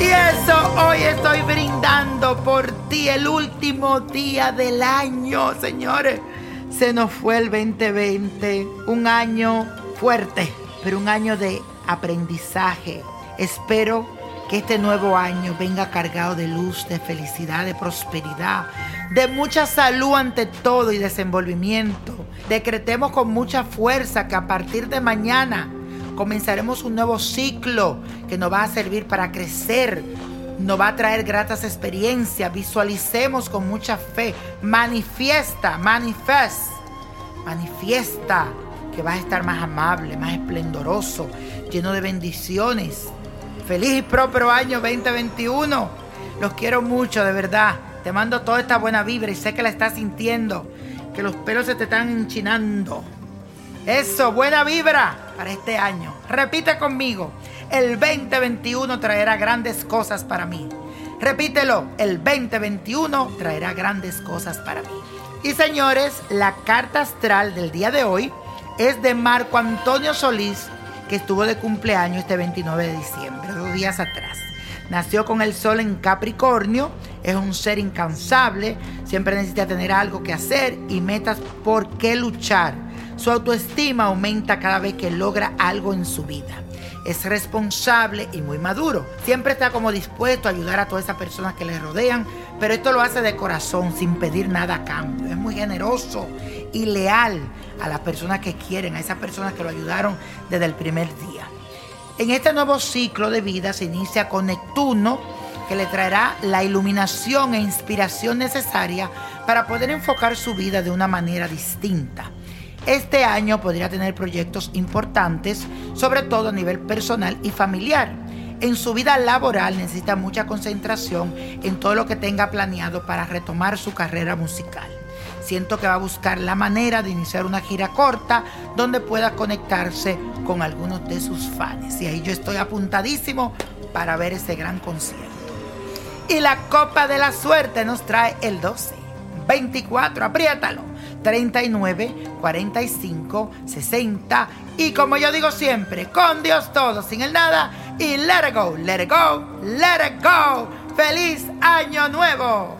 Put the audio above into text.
Y eso, hoy estoy brindando por ti el último día del año, señores. Se nos fue el 2020, un año fuerte, pero un año de aprendizaje. Espero que este nuevo año venga cargado de luz, de felicidad, de prosperidad, de mucha salud ante todo y desenvolvimiento. Decretemos con mucha fuerza que a partir de mañana comenzaremos un nuevo ciclo que nos va a servir para crecer, nos va a traer gratas experiencias. Visualicemos con mucha fe. Manifiesta, manifest, manifiesta que vas a estar más amable, más esplendoroso, lleno de bendiciones. Feliz y próspero año 2021. Los quiero mucho, de verdad. Te mando toda esta buena vibra y sé que la estás sintiendo, que los pelos se te están enchinando. Eso, buena vibra para este año. Repite conmigo. El 2021 traerá grandes cosas para mí. Repítelo. El 2021 traerá grandes cosas para mí. Y señores, la carta astral del día de hoy es de Marco Antonio Solís, que estuvo de cumpleaños este 29 de diciembre, dos días atrás. Nació con el sol en Capricornio, es un ser incansable, siempre necesita tener algo que hacer y metas por qué luchar. Su autoestima aumenta cada vez que logra algo en su vida. Es responsable y muy maduro. Siempre está como dispuesto a ayudar a todas esas personas que le rodean, pero esto lo hace de corazón, sin pedir nada a cambio. Es muy generoso y leal a las personas que quieren, a esas personas que lo ayudaron desde el primer día. En este nuevo ciclo de vida se inicia con Neptuno, que le traerá la iluminación e inspiración necesaria para poder enfocar su vida de una manera distinta. Este año podría tener proyectos importantes, sobre todo a nivel personal y familiar. En su vida laboral necesita mucha concentración en todo lo que tenga planeado para retomar su carrera musical. Siento que va a buscar la manera de iniciar una gira corta donde pueda conectarse con algunos de sus fans. Y ahí yo estoy apuntadísimo para ver ese gran concierto. Y la copa de la suerte nos trae el 12, 24, apriétalo, 39, 45, 60 y como yo digo siempre, con Dios todo, sin el nada y let it go, let it go, let it go. ¡Feliz año nuevo!